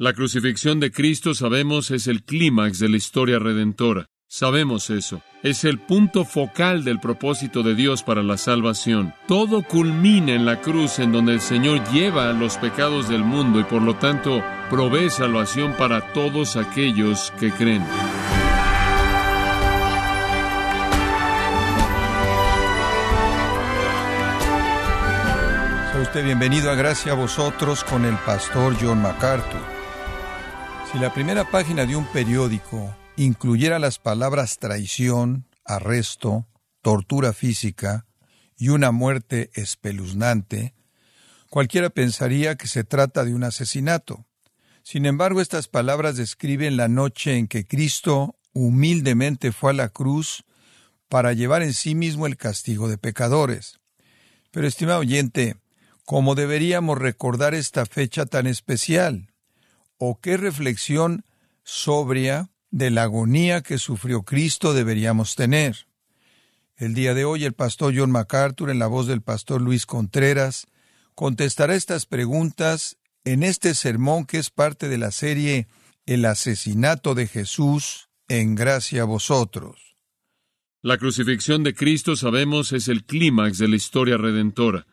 La crucifixión de Cristo, sabemos, es el clímax de la historia redentora. Sabemos eso. Es el punto focal del propósito de Dios para la salvación. Todo culmina en la cruz en donde el Señor lleva los pecados del mundo y por lo tanto provee salvación para todos aquellos que creen. Sea usted bienvenido a Gracia a vosotros con el pastor John MacArthur. Si la primera página de un periódico incluyera las palabras traición, arresto, tortura física y una muerte espeluznante, cualquiera pensaría que se trata de un asesinato. Sin embargo, estas palabras describen la noche en que Cristo humildemente fue a la cruz para llevar en sí mismo el castigo de pecadores. Pero, estimado oyente, ¿cómo deberíamos recordar esta fecha tan especial? ¿O qué reflexión sobria de la agonía que sufrió Cristo deberíamos tener? El día de hoy el pastor John MacArthur, en la voz del pastor Luis Contreras, contestará estas preguntas en este sermón que es parte de la serie El asesinato de Jesús en gracia a vosotros. La crucifixión de Cristo, sabemos, es el clímax de la historia redentora.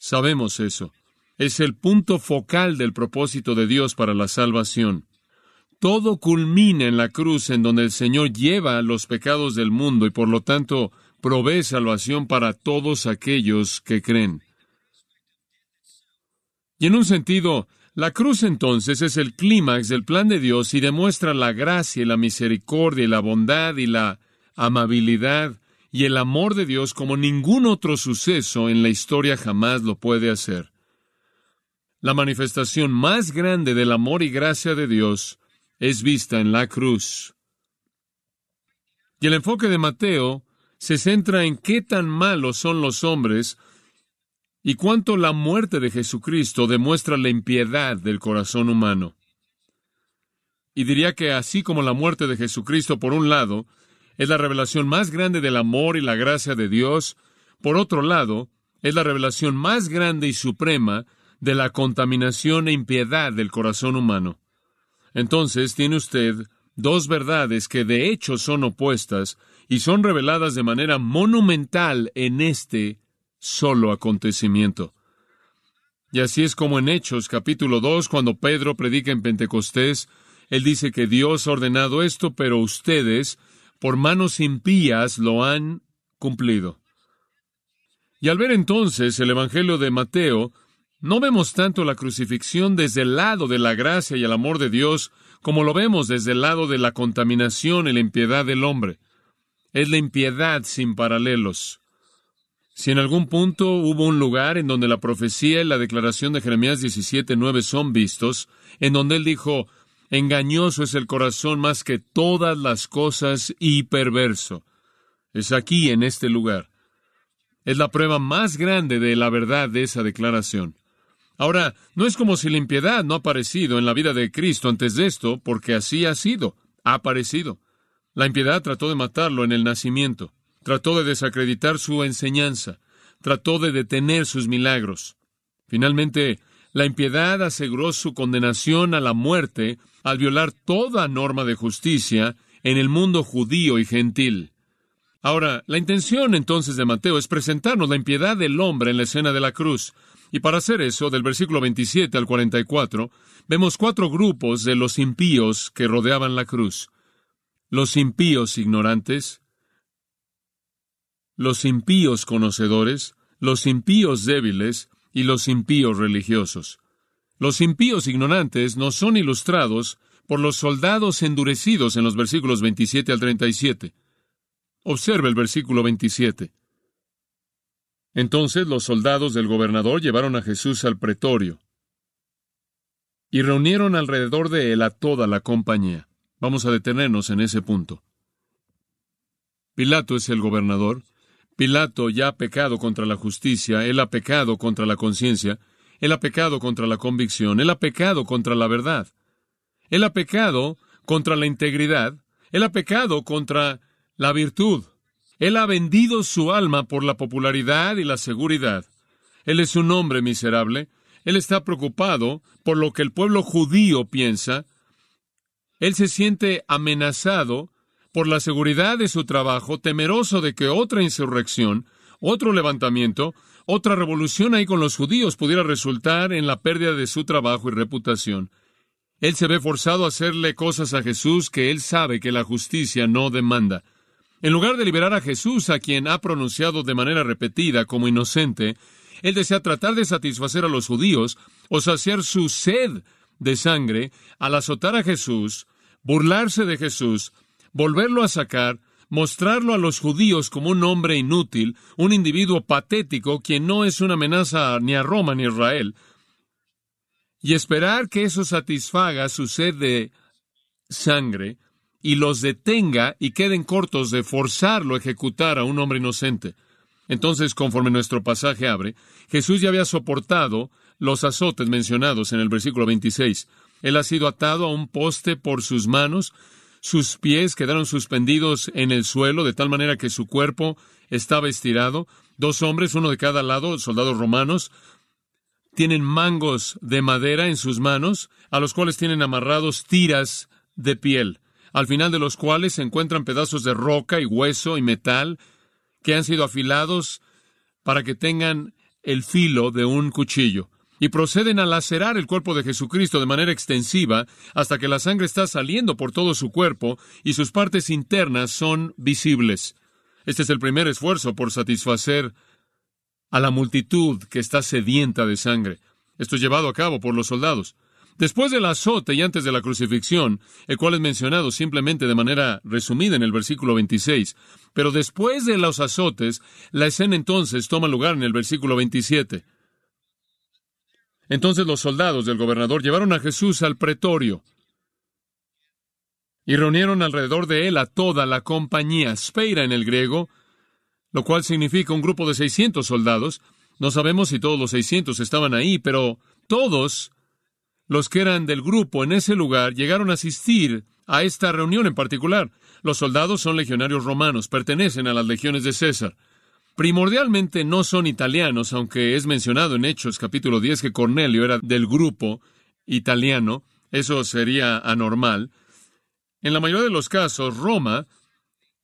Sabemos eso. Es el punto focal del propósito de Dios para la salvación. Todo culmina en la cruz en donde el Señor lleva los pecados del mundo y por lo tanto provee salvación para todos aquellos que creen. Y en un sentido, la cruz entonces es el clímax del plan de Dios y demuestra la gracia y la misericordia y la bondad y la amabilidad y el amor de Dios como ningún otro suceso en la historia jamás lo puede hacer. La manifestación más grande del amor y gracia de Dios es vista en la cruz. Y el enfoque de Mateo se centra en qué tan malos son los hombres y cuánto la muerte de Jesucristo demuestra la impiedad del corazón humano. Y diría que así como la muerte de Jesucristo, por un lado, es la revelación más grande del amor y la gracia de Dios, por otro lado, es la revelación más grande y suprema de la contaminación e impiedad del corazón humano. Entonces tiene usted dos verdades que de hecho son opuestas y son reveladas de manera monumental en este solo acontecimiento. Y así es como en Hechos capítulo 2, cuando Pedro predica en Pentecostés, él dice que Dios ha ordenado esto, pero ustedes, por manos impías, lo han cumplido. Y al ver entonces el Evangelio de Mateo, no vemos tanto la crucifixión desde el lado de la gracia y el amor de Dios como lo vemos desde el lado de la contaminación y la impiedad del hombre. Es la impiedad sin paralelos. Si en algún punto hubo un lugar en donde la profecía y la declaración de Jeremías 17:9 son vistos, en donde él dijo, engañoso es el corazón más que todas las cosas y perverso. Es aquí, en este lugar. Es la prueba más grande de la verdad de esa declaración. Ahora, no es como si la impiedad no ha aparecido en la vida de Cristo antes de esto, porque así ha sido, ha aparecido. La impiedad trató de matarlo en el nacimiento, trató de desacreditar su enseñanza, trató de detener sus milagros. Finalmente, la impiedad aseguró su condenación a la muerte al violar toda norma de justicia en el mundo judío y gentil. Ahora, la intención entonces de Mateo es presentarnos la impiedad del hombre en la escena de la cruz, y para hacer eso, del versículo 27 al 44, vemos cuatro grupos de los impíos que rodeaban la cruz. Los impíos ignorantes, los impíos conocedores, los impíos débiles y los impíos religiosos. Los impíos ignorantes nos son ilustrados por los soldados endurecidos en los versículos 27 al 37. Observe el versículo 27. Entonces los soldados del gobernador llevaron a Jesús al pretorio y reunieron alrededor de él a toda la compañía. Vamos a detenernos en ese punto. Pilato es el gobernador. Pilato ya ha pecado contra la justicia, él ha pecado contra la conciencia, él ha pecado contra la convicción, él ha pecado contra la verdad, él ha pecado contra la integridad, él ha pecado contra la virtud. Él ha vendido su alma por la popularidad y la seguridad. Él es un hombre miserable. Él está preocupado por lo que el pueblo judío piensa. Él se siente amenazado por la seguridad de su trabajo, temeroso de que otra insurrección, otro levantamiento, otra revolución ahí con los judíos pudiera resultar en la pérdida de su trabajo y reputación. Él se ve forzado a hacerle cosas a Jesús que él sabe que la justicia no demanda. En lugar de liberar a Jesús, a quien ha pronunciado de manera repetida como inocente, él desea tratar de satisfacer a los judíos o saciar su sed de sangre al azotar a Jesús, burlarse de Jesús, volverlo a sacar, mostrarlo a los judíos como un hombre inútil, un individuo patético quien no es una amenaza ni a Roma ni a Israel, y esperar que eso satisfaga su sed de sangre y los detenga y queden cortos de forzarlo a ejecutar a un hombre inocente. Entonces, conforme nuestro pasaje abre, Jesús ya había soportado los azotes mencionados en el versículo 26. Él ha sido atado a un poste por sus manos, sus pies quedaron suspendidos en el suelo de tal manera que su cuerpo estaba estirado. Dos hombres, uno de cada lado, soldados romanos, tienen mangos de madera en sus manos, a los cuales tienen amarrados tiras de piel, al final de los cuales se encuentran pedazos de roca y hueso y metal que han sido afilados para que tengan el filo de un cuchillo, y proceden a lacerar el cuerpo de Jesucristo de manera extensiva hasta que la sangre está saliendo por todo su cuerpo y sus partes internas son visibles. Este es el primer esfuerzo por satisfacer a la multitud que está sedienta de sangre. Esto es llevado a cabo por los soldados. Después del azote y antes de la crucifixión, el cual es mencionado simplemente de manera resumida en el versículo 26, pero después de los azotes, la escena entonces toma lugar en el versículo 27. Entonces los soldados del gobernador llevaron a Jesús al pretorio y reunieron alrededor de él a toda la compañía, speira en el griego, lo cual significa un grupo de 600 soldados. No sabemos si todos los 600 estaban ahí, pero todos los que eran del grupo en ese lugar llegaron a asistir a esta reunión en particular. Los soldados son legionarios romanos, pertenecen a las legiones de César. Primordialmente no son italianos, aunque es mencionado en Hechos capítulo 10 que Cornelio era del grupo italiano. Eso sería anormal. En la mayoría de los casos, Roma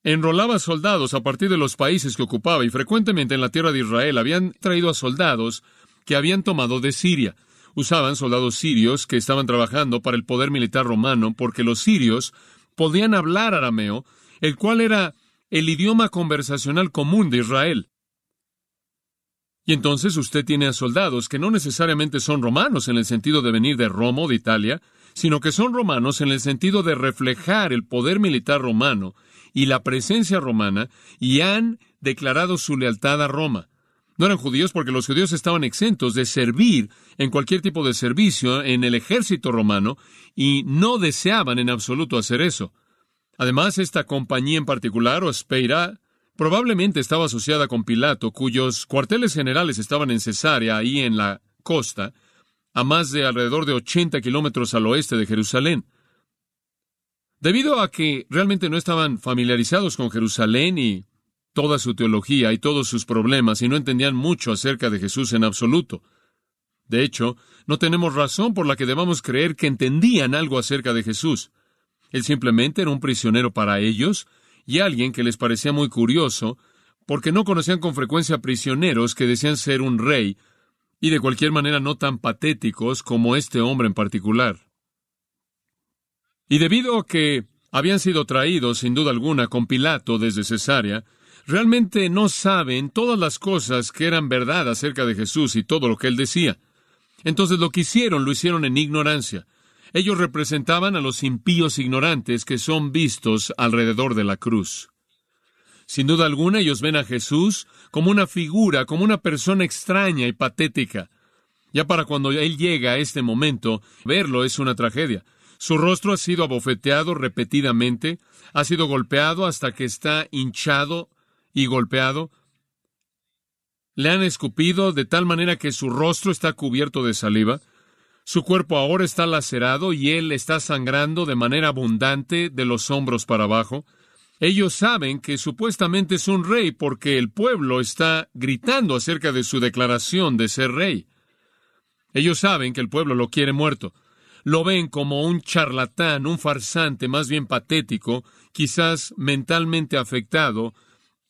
enrolaba soldados a partir de los países que ocupaba y frecuentemente en la tierra de Israel habían traído a soldados que habían tomado de Siria usaban soldados sirios que estaban trabajando para el poder militar romano porque los sirios podían hablar arameo, el cual era el idioma conversacional común de Israel. Y entonces usted tiene a soldados que no necesariamente son romanos en el sentido de venir de Roma o de Italia, sino que son romanos en el sentido de reflejar el poder militar romano y la presencia romana y han declarado su lealtad a Roma. No eran judíos porque los judíos estaban exentos de servir en cualquier tipo de servicio en el ejército romano y no deseaban en absoluto hacer eso. Además, esta compañía en particular, o Speira, probablemente estaba asociada con Pilato, cuyos cuarteles generales estaban en Cesarea, ahí en la costa, a más de alrededor de 80 kilómetros al oeste de Jerusalén. Debido a que realmente no estaban familiarizados con Jerusalén y toda su teología y todos sus problemas y no entendían mucho acerca de Jesús en absoluto. De hecho, no tenemos razón por la que debamos creer que entendían algo acerca de Jesús. Él simplemente era un prisionero para ellos y alguien que les parecía muy curioso, porque no conocían con frecuencia prisioneros que decían ser un rey, y de cualquier manera no tan patéticos como este hombre en particular. Y debido a que habían sido traídos, sin duda alguna, con Pilato desde Cesarea, realmente no saben todas las cosas que eran verdad acerca de Jesús y todo lo que él decía. Entonces lo que hicieron lo hicieron en ignorancia. Ellos representaban a los impíos ignorantes que son vistos alrededor de la cruz. Sin duda alguna ellos ven a Jesús como una figura, como una persona extraña y patética. Ya para cuando Él llega a este momento, verlo es una tragedia. Su rostro ha sido abofeteado repetidamente, ha sido golpeado hasta que está hinchado y golpeado. Le han escupido de tal manera que su rostro está cubierto de saliva. Su cuerpo ahora está lacerado y él está sangrando de manera abundante de los hombros para abajo. Ellos saben que supuestamente es un rey porque el pueblo está gritando acerca de su declaración de ser rey. Ellos saben que el pueblo lo quiere muerto. Lo ven como un charlatán, un farsante más bien patético, quizás mentalmente afectado,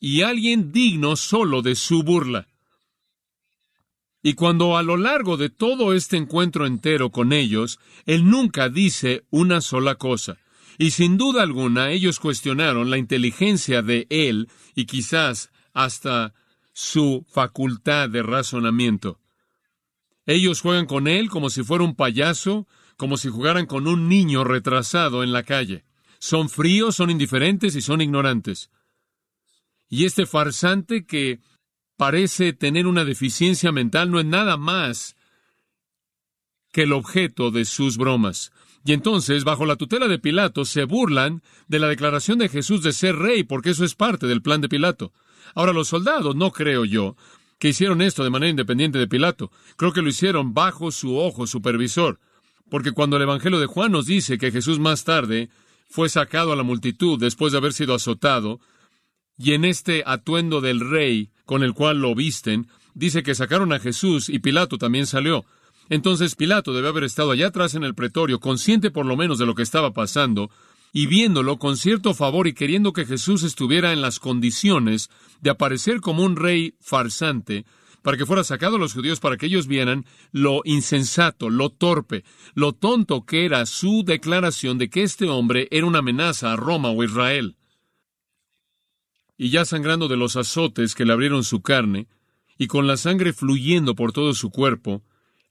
y alguien digno solo de su burla. Y cuando a lo largo de todo este encuentro entero con ellos, él nunca dice una sola cosa. Y sin duda alguna ellos cuestionaron la inteligencia de él y quizás hasta su facultad de razonamiento. Ellos juegan con él como si fuera un payaso, como si jugaran con un niño retrasado en la calle. Son fríos, son indiferentes y son ignorantes. Y este farsante que parece tener una deficiencia mental no es nada más que el objeto de sus bromas. Y entonces, bajo la tutela de Pilato, se burlan de la declaración de Jesús de ser rey, porque eso es parte del plan de Pilato. Ahora, los soldados, no creo yo, que hicieron esto de manera independiente de Pilato. Creo que lo hicieron bajo su ojo supervisor. Porque cuando el Evangelio de Juan nos dice que Jesús más tarde fue sacado a la multitud después de haber sido azotado, y en este atuendo del rey con el cual lo visten, dice que sacaron a Jesús y Pilato también salió. Entonces Pilato debe haber estado allá atrás en el pretorio, consciente por lo menos de lo que estaba pasando, y viéndolo con cierto favor y queriendo que Jesús estuviera en las condiciones de aparecer como un rey farsante, para que fuera sacado a los judíos para que ellos vieran lo insensato, lo torpe, lo tonto que era su declaración de que este hombre era una amenaza a Roma o Israel y ya sangrando de los azotes que le abrieron su carne, y con la sangre fluyendo por todo su cuerpo,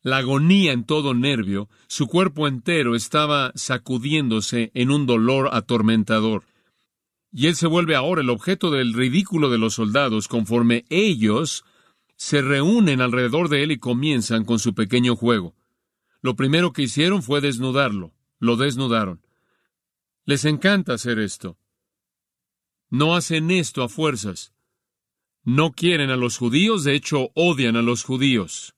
la agonía en todo nervio, su cuerpo entero estaba sacudiéndose en un dolor atormentador. Y él se vuelve ahora el objeto del ridículo de los soldados conforme ellos se reúnen alrededor de él y comienzan con su pequeño juego. Lo primero que hicieron fue desnudarlo, lo desnudaron. Les encanta hacer esto. No hacen esto a fuerzas. No quieren a los judíos, de hecho odian a los judíos.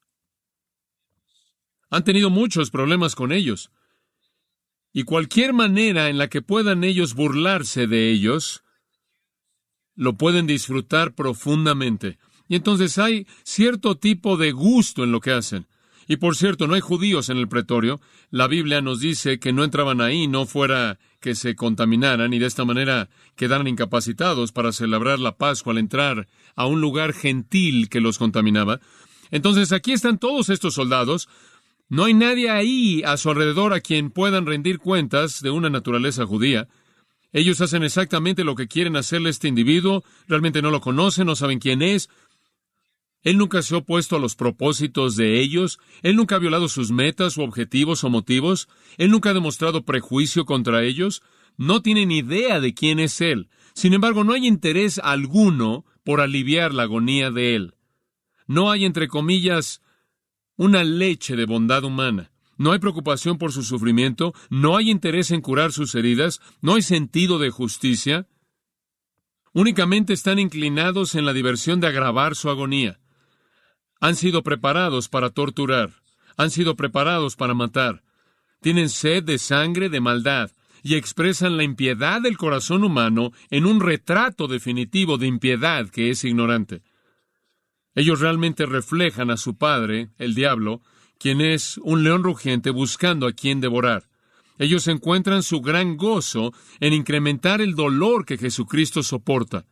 Han tenido muchos problemas con ellos. Y cualquier manera en la que puedan ellos burlarse de ellos, lo pueden disfrutar profundamente. Y entonces hay cierto tipo de gusto en lo que hacen. Y por cierto, no hay judíos en el pretorio. La Biblia nos dice que no entraban ahí, no fuera que se contaminaran y de esta manera quedaran incapacitados para celebrar la Pascua al entrar a un lugar gentil que los contaminaba. Entonces aquí están todos estos soldados. No hay nadie ahí a su alrededor a quien puedan rendir cuentas de una naturaleza judía. Ellos hacen exactamente lo que quieren hacerle a este individuo, realmente no lo conocen, no saben quién es, él nunca se ha opuesto a los propósitos de ellos, Él nunca ha violado sus metas o objetivos o motivos, Él nunca ha demostrado prejuicio contra ellos, no tienen idea de quién es Él. Sin embargo, no hay interés alguno por aliviar la agonía de Él. No hay, entre comillas, una leche de bondad humana. No hay preocupación por su sufrimiento, no hay interés en curar sus heridas, no hay sentido de justicia. Únicamente están inclinados en la diversión de agravar su agonía. Han sido preparados para torturar, han sido preparados para matar. Tienen sed de sangre, de maldad, y expresan la impiedad del corazón humano en un retrato definitivo de impiedad que es ignorante. Ellos realmente reflejan a su padre, el diablo, quien es un león rugiente buscando a quien devorar. Ellos encuentran su gran gozo en incrementar el dolor que Jesucristo soporta.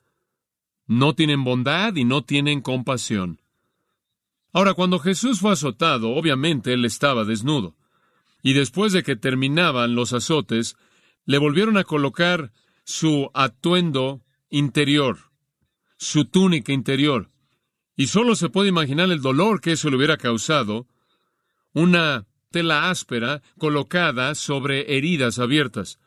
No tienen bondad y no tienen compasión. Ahora, cuando Jesús fue azotado, obviamente él estaba desnudo. Y después de que terminaban los azotes, le volvieron a colocar su atuendo interior, su túnica interior. Y solo se puede imaginar el dolor que eso le hubiera causado, una tela áspera colocada sobre heridas abiertas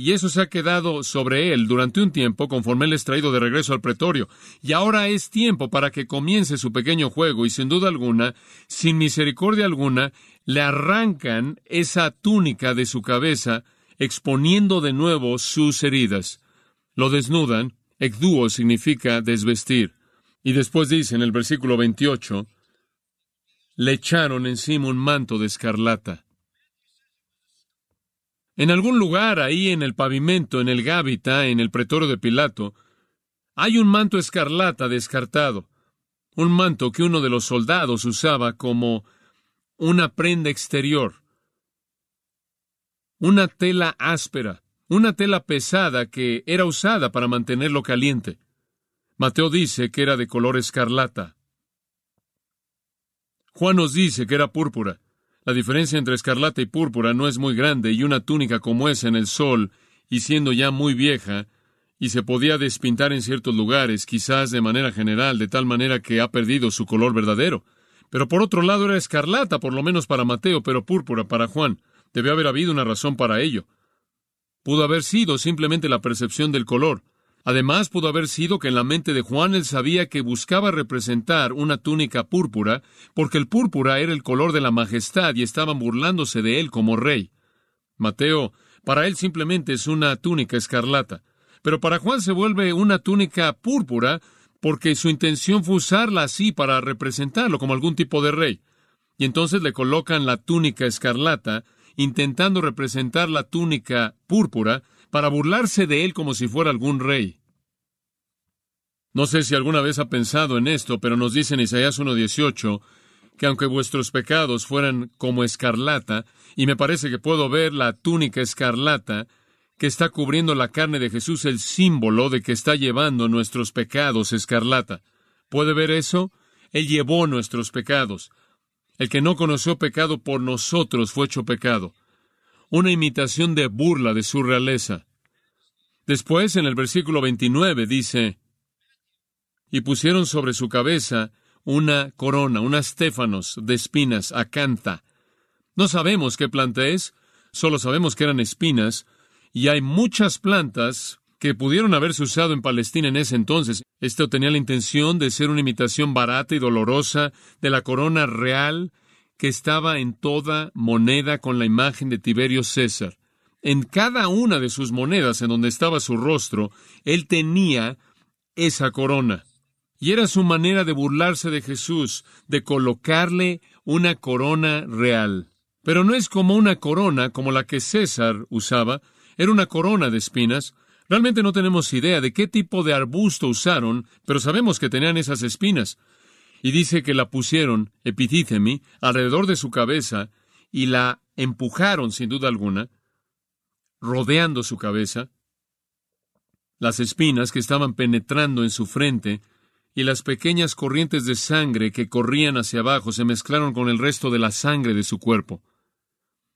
y eso se ha quedado sobre él durante un tiempo conforme él es traído de regreso al pretorio. Y ahora es tiempo para que comience su pequeño juego y sin duda alguna, sin misericordia alguna, le arrancan esa túnica de su cabeza, exponiendo de nuevo sus heridas. Lo desnudan, ekduo significa desvestir. Y después dice en el versículo 28, le echaron encima un manto de escarlata. En algún lugar ahí en el pavimento, en el Gábita, en el pretorio de Pilato, hay un manto escarlata descartado, un manto que uno de los soldados usaba como una prenda exterior, una tela áspera, una tela pesada que era usada para mantenerlo caliente. Mateo dice que era de color escarlata. Juan nos dice que era púrpura. La diferencia entre escarlata y púrpura no es muy grande y una túnica como esa en el sol, y siendo ya muy vieja, y se podía despintar en ciertos lugares, quizás de manera general, de tal manera que ha perdido su color verdadero. Pero por otro lado era escarlata, por lo menos para Mateo, pero púrpura para Juan. Debe haber habido una razón para ello. Pudo haber sido simplemente la percepción del color. Además, pudo haber sido que en la mente de Juan él sabía que buscaba representar una túnica púrpura, porque el púrpura era el color de la majestad y estaban burlándose de él como rey. Mateo, para él simplemente es una túnica escarlata. Pero para Juan se vuelve una túnica púrpura porque su intención fue usarla así para representarlo como algún tipo de rey. Y entonces le colocan la túnica escarlata, intentando representar la túnica púrpura para burlarse de él como si fuera algún rey. No sé si alguna vez ha pensado en esto, pero nos dice en Isaías 1.18 que aunque vuestros pecados fueran como escarlata, y me parece que puedo ver la túnica escarlata, que está cubriendo la carne de Jesús el símbolo de que está llevando nuestros pecados escarlata. ¿Puede ver eso? Él llevó nuestros pecados. El que no conoció pecado por nosotros fue hecho pecado. Una imitación de burla de su realeza. Después, en el versículo 29, dice, y pusieron sobre su cabeza una corona, unas téfanos de espinas, acanta. No sabemos qué planta es, solo sabemos que eran espinas, y hay muchas plantas que pudieron haberse usado en Palestina en ese entonces. Esto tenía la intención de ser una imitación barata y dolorosa de la corona real que estaba en toda moneda con la imagen de Tiberio César. En cada una de sus monedas en donde estaba su rostro, él tenía esa corona. Y era su manera de burlarse de Jesús, de colocarle una corona real. Pero no es como una corona como la que César usaba, era una corona de espinas. Realmente no tenemos idea de qué tipo de arbusto usaron, pero sabemos que tenían esas espinas. Y dice que la pusieron, epidícemi, alrededor de su cabeza y la empujaron, sin duda alguna, rodeando su cabeza. Las espinas que estaban penetrando en su frente y las pequeñas corrientes de sangre que corrían hacia abajo se mezclaron con el resto de la sangre de su cuerpo.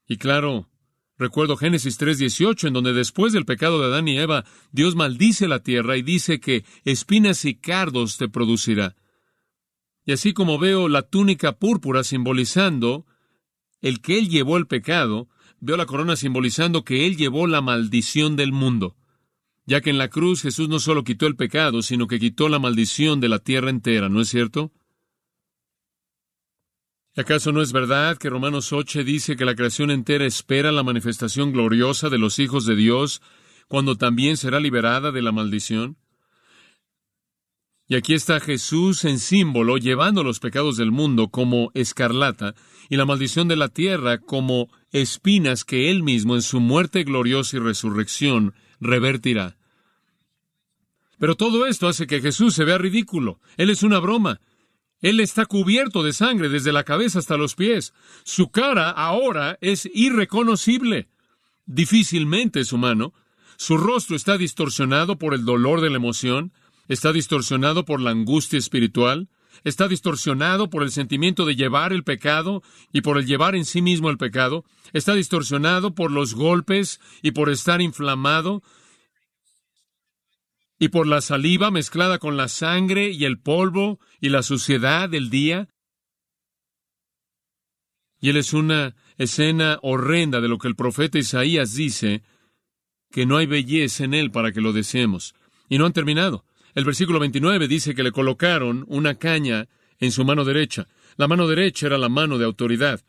Y claro, Recuerdo Génesis 3:18, en donde después del pecado de Adán y Eva, Dios maldice la tierra y dice que espinas y cardos te producirá. Y así como veo la túnica púrpura simbolizando el que Él llevó el pecado, veo la corona simbolizando que Él llevó la maldición del mundo, ya que en la cruz Jesús no solo quitó el pecado, sino que quitó la maldición de la tierra entera, ¿no es cierto? ¿Acaso no es verdad que Romanos 8 dice que la creación entera espera la manifestación gloriosa de los hijos de Dios, cuando también será liberada de la maldición? Y aquí está Jesús en símbolo, llevando los pecados del mundo como escarlata, y la maldición de la tierra como espinas que Él mismo en su muerte gloriosa y resurrección revertirá. Pero todo esto hace que Jesús se vea ridículo. Él es una broma. Él está cubierto de sangre desde la cabeza hasta los pies. Su cara ahora es irreconocible. Difícilmente es humano. Su rostro está distorsionado por el dolor de la emoción, está distorsionado por la angustia espiritual, está distorsionado por el sentimiento de llevar el pecado y por el llevar en sí mismo el pecado, está distorsionado por los golpes y por estar inflamado, y por la saliva mezclada con la sangre y el polvo y la suciedad del día. Y él es una escena horrenda de lo que el profeta Isaías dice, que no hay belleza en él para que lo deseemos. Y no han terminado. El versículo 29 dice que le colocaron una caña en su mano derecha. La mano derecha era la mano de autoridad.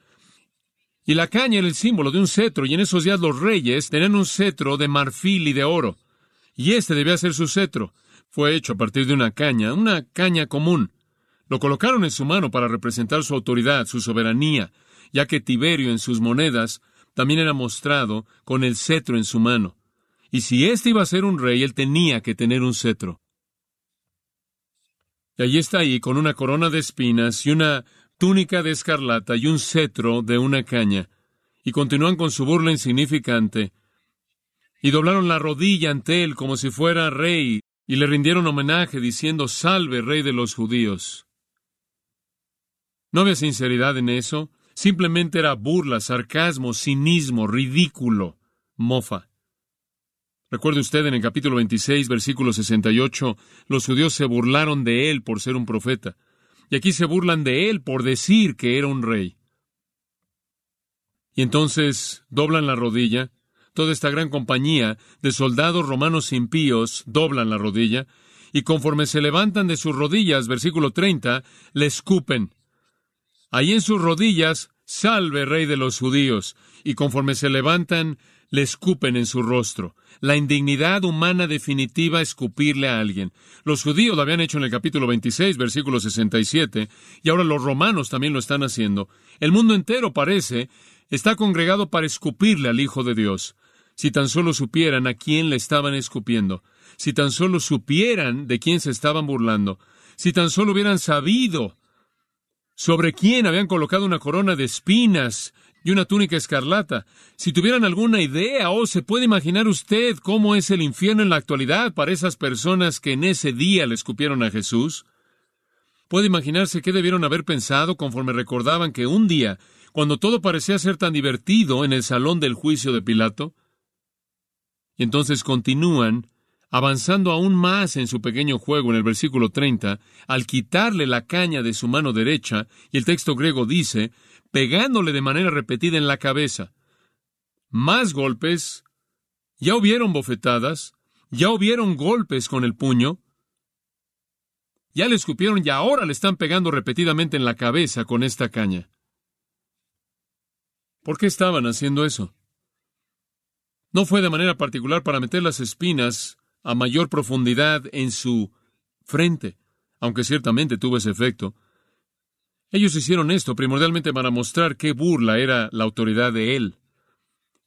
Y la caña era el símbolo de un cetro, y en esos días los reyes tenían un cetro de marfil y de oro y este debía ser su cetro. Fue hecho a partir de una caña, una caña común. Lo colocaron en su mano para representar su autoridad, su soberanía, ya que Tiberio en sus monedas también era mostrado con el cetro en su mano. Y si éste iba a ser un rey, él tenía que tener un cetro. Y allí está ahí, con una corona de espinas y una túnica de escarlata y un cetro de una caña, y continúan con su burla insignificante, y doblaron la rodilla ante él como si fuera rey, y le rindieron homenaje diciendo, Salve, rey de los judíos. No había sinceridad en eso, simplemente era burla, sarcasmo, cinismo, ridículo, mofa. Recuerde usted en el capítulo 26, versículo 68, los judíos se burlaron de él por ser un profeta, y aquí se burlan de él por decir que era un rey. Y entonces doblan la rodilla, toda esta gran compañía de soldados romanos impíos doblan la rodilla, y conforme se levantan de sus rodillas, versículo 30, le escupen. Ahí en sus rodillas, salve rey de los judíos, y conforme se levantan, le escupen en su rostro. La indignidad humana definitiva escupirle a alguien. Los judíos lo habían hecho en el capítulo 26, versículo 67, y ahora los romanos también lo están haciendo. El mundo entero parece está congregado para escupirle al Hijo de Dios. Si tan solo supieran a quién le estaban escupiendo, si tan solo supieran de quién se estaban burlando, si tan solo hubieran sabido sobre quién habían colocado una corona de espinas y una túnica escarlata. Si tuvieran alguna idea o se puede imaginar usted cómo es el infierno en la actualidad para esas personas que en ese día le escupieron a Jesús. Puede imaginarse qué debieron haber pensado conforme recordaban que un día, cuando todo parecía ser tan divertido en el salón del juicio de Pilato, y entonces continúan avanzando aún más en su pequeño juego en el versículo 30, al quitarle la caña de su mano derecha, y el texto griego dice, pegándole de manera repetida en la cabeza. Más golpes, ya hubieron bofetadas, ya hubieron golpes con el puño, ya le escupieron y ahora le están pegando repetidamente en la cabeza con esta caña. ¿Por qué estaban haciendo eso? No fue de manera particular para meter las espinas a mayor profundidad en su frente, aunque ciertamente tuvo ese efecto. Ellos hicieron esto primordialmente para mostrar qué burla era la autoridad de él.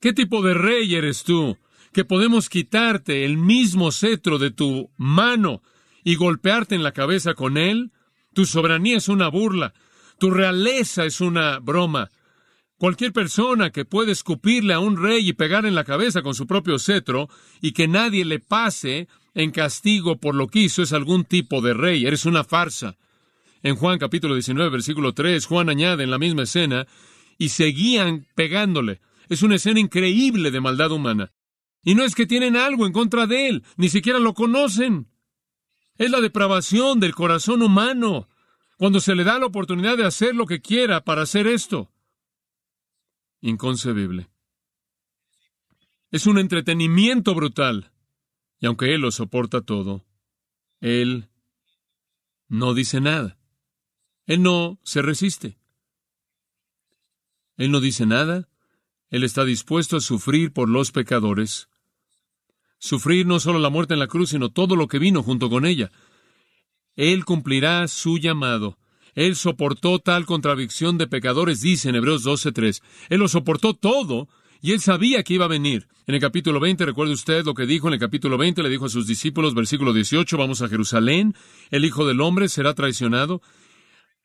¿Qué tipo de rey eres tú? Que podemos quitarte el mismo cetro de tu mano y golpearte en la cabeza con él. Tu soberanía es una burla. Tu realeza es una broma. Cualquier persona que puede escupirle a un rey y pegar en la cabeza con su propio cetro y que nadie le pase en castigo por lo que hizo es algún tipo de rey. Eres una farsa. En Juan capítulo 19, versículo 3, Juan añade en la misma escena, y seguían pegándole. Es una escena increíble de maldad humana. Y no es que tienen algo en contra de él, ni siquiera lo conocen. Es la depravación del corazón humano, cuando se le da la oportunidad de hacer lo que quiera para hacer esto inconcebible. Es un entretenimiento brutal. Y aunque Él lo soporta todo, Él no dice nada. Él no se resiste. Él no dice nada. Él está dispuesto a sufrir por los pecadores. Sufrir no solo la muerte en la cruz, sino todo lo que vino junto con ella. Él cumplirá su llamado. Él soportó tal contradicción de pecadores, dice en Hebreos 12.3. Él lo soportó todo y él sabía que iba a venir. En el capítulo 20, recuerde usted lo que dijo en el capítulo 20, le dijo a sus discípulos, versículo 18, vamos a Jerusalén, el Hijo del Hombre será traicionado,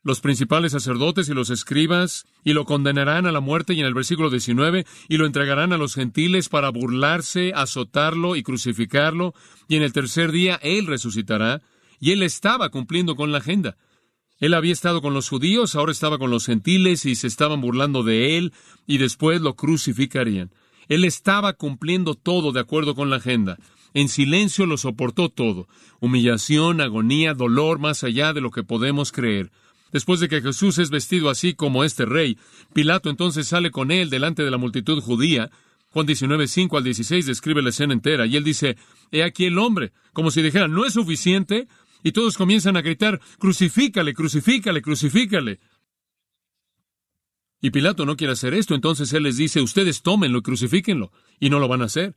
los principales sacerdotes y los escribas, y lo condenarán a la muerte, y en el versículo 19, y lo entregarán a los gentiles para burlarse, azotarlo y crucificarlo, y en el tercer día él resucitará, y él estaba cumpliendo con la agenda. Él había estado con los judíos, ahora estaba con los gentiles y se estaban burlando de él y después lo crucificarían. Él estaba cumpliendo todo de acuerdo con la agenda. En silencio lo soportó todo. Humillación, agonía, dolor más allá de lo que podemos creer. Después de que Jesús es vestido así como este rey, Pilato entonces sale con él delante de la multitud judía. Juan 19, 5 al 16 describe la escena entera y él dice, He aquí el hombre, como si dijera, ¿no es suficiente? Y todos comienzan a gritar, crucifícale, crucifícale, crucifícale. Y Pilato no quiere hacer esto, entonces él les dice, ustedes tómenlo y crucifíquenlo, y no lo van a hacer.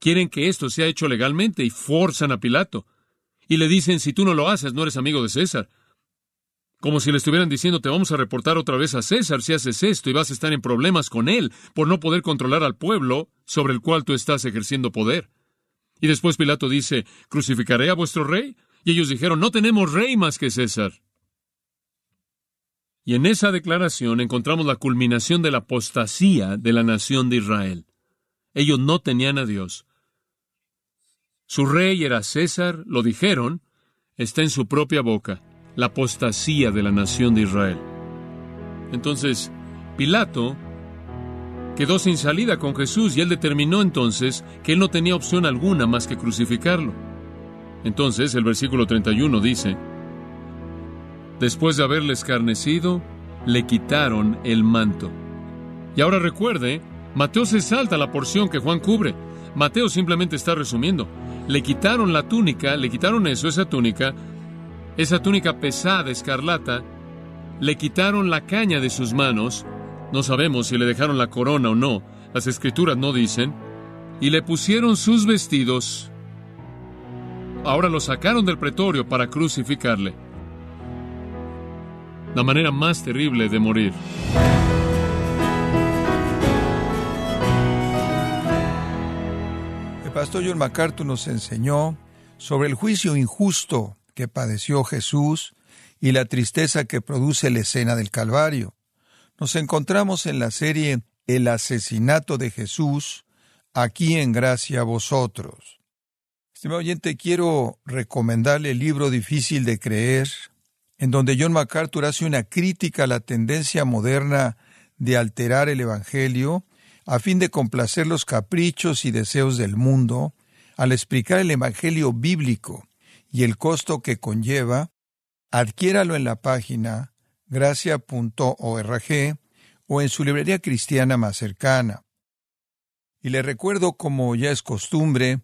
Quieren que esto sea hecho legalmente y forzan a Pilato. Y le dicen, si tú no lo haces, no eres amigo de César. Como si le estuvieran diciendo, te vamos a reportar otra vez a César si haces esto y vas a estar en problemas con él por no poder controlar al pueblo sobre el cual tú estás ejerciendo poder. Y después Pilato dice, ¿crucificaré a vuestro rey? Y ellos dijeron, no tenemos rey más que César. Y en esa declaración encontramos la culminación de la apostasía de la nación de Israel. Ellos no tenían a Dios. Su rey era César, lo dijeron, está en su propia boca, la apostasía de la nación de Israel. Entonces, Pilato quedó sin salida con Jesús y él determinó entonces que él no tenía opción alguna más que crucificarlo. Entonces el versículo 31 dice, Después de haberle escarnecido, le quitaron el manto. Y ahora recuerde, Mateo se salta la porción que Juan cubre. Mateo simplemente está resumiendo. Le quitaron la túnica, le quitaron eso, esa túnica, esa túnica pesada, escarlata, le quitaron la caña de sus manos, no sabemos si le dejaron la corona o no, las escrituras no dicen, y le pusieron sus vestidos. Ahora lo sacaron del pretorio para crucificarle. La manera más terrible de morir. El pastor John MacArthur nos enseñó sobre el juicio injusto que padeció Jesús y la tristeza que produce la escena del Calvario. Nos encontramos en la serie El asesinato de Jesús, aquí en Gracia vosotros. Estimado oyente, quiero recomendarle el libro Difícil de Creer, en donde John MacArthur hace una crítica a la tendencia moderna de alterar el Evangelio a fin de complacer los caprichos y deseos del mundo, al explicar el Evangelio bíblico y el costo que conlleva, adquiéralo en la página gracia.org o en su librería cristiana más cercana. Y le recuerdo, como ya es costumbre,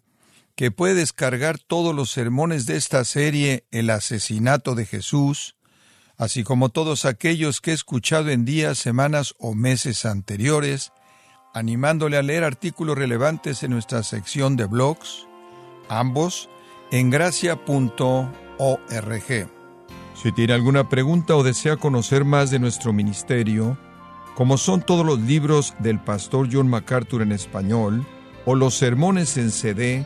que puede descargar todos los sermones de esta serie El asesinato de Jesús, así como todos aquellos que he escuchado en días, semanas o meses anteriores, animándole a leer artículos relevantes en nuestra sección de blogs, ambos en gracia.org. Si tiene alguna pregunta o desea conocer más de nuestro ministerio, como son todos los libros del pastor John MacArthur en español, o los sermones en CD,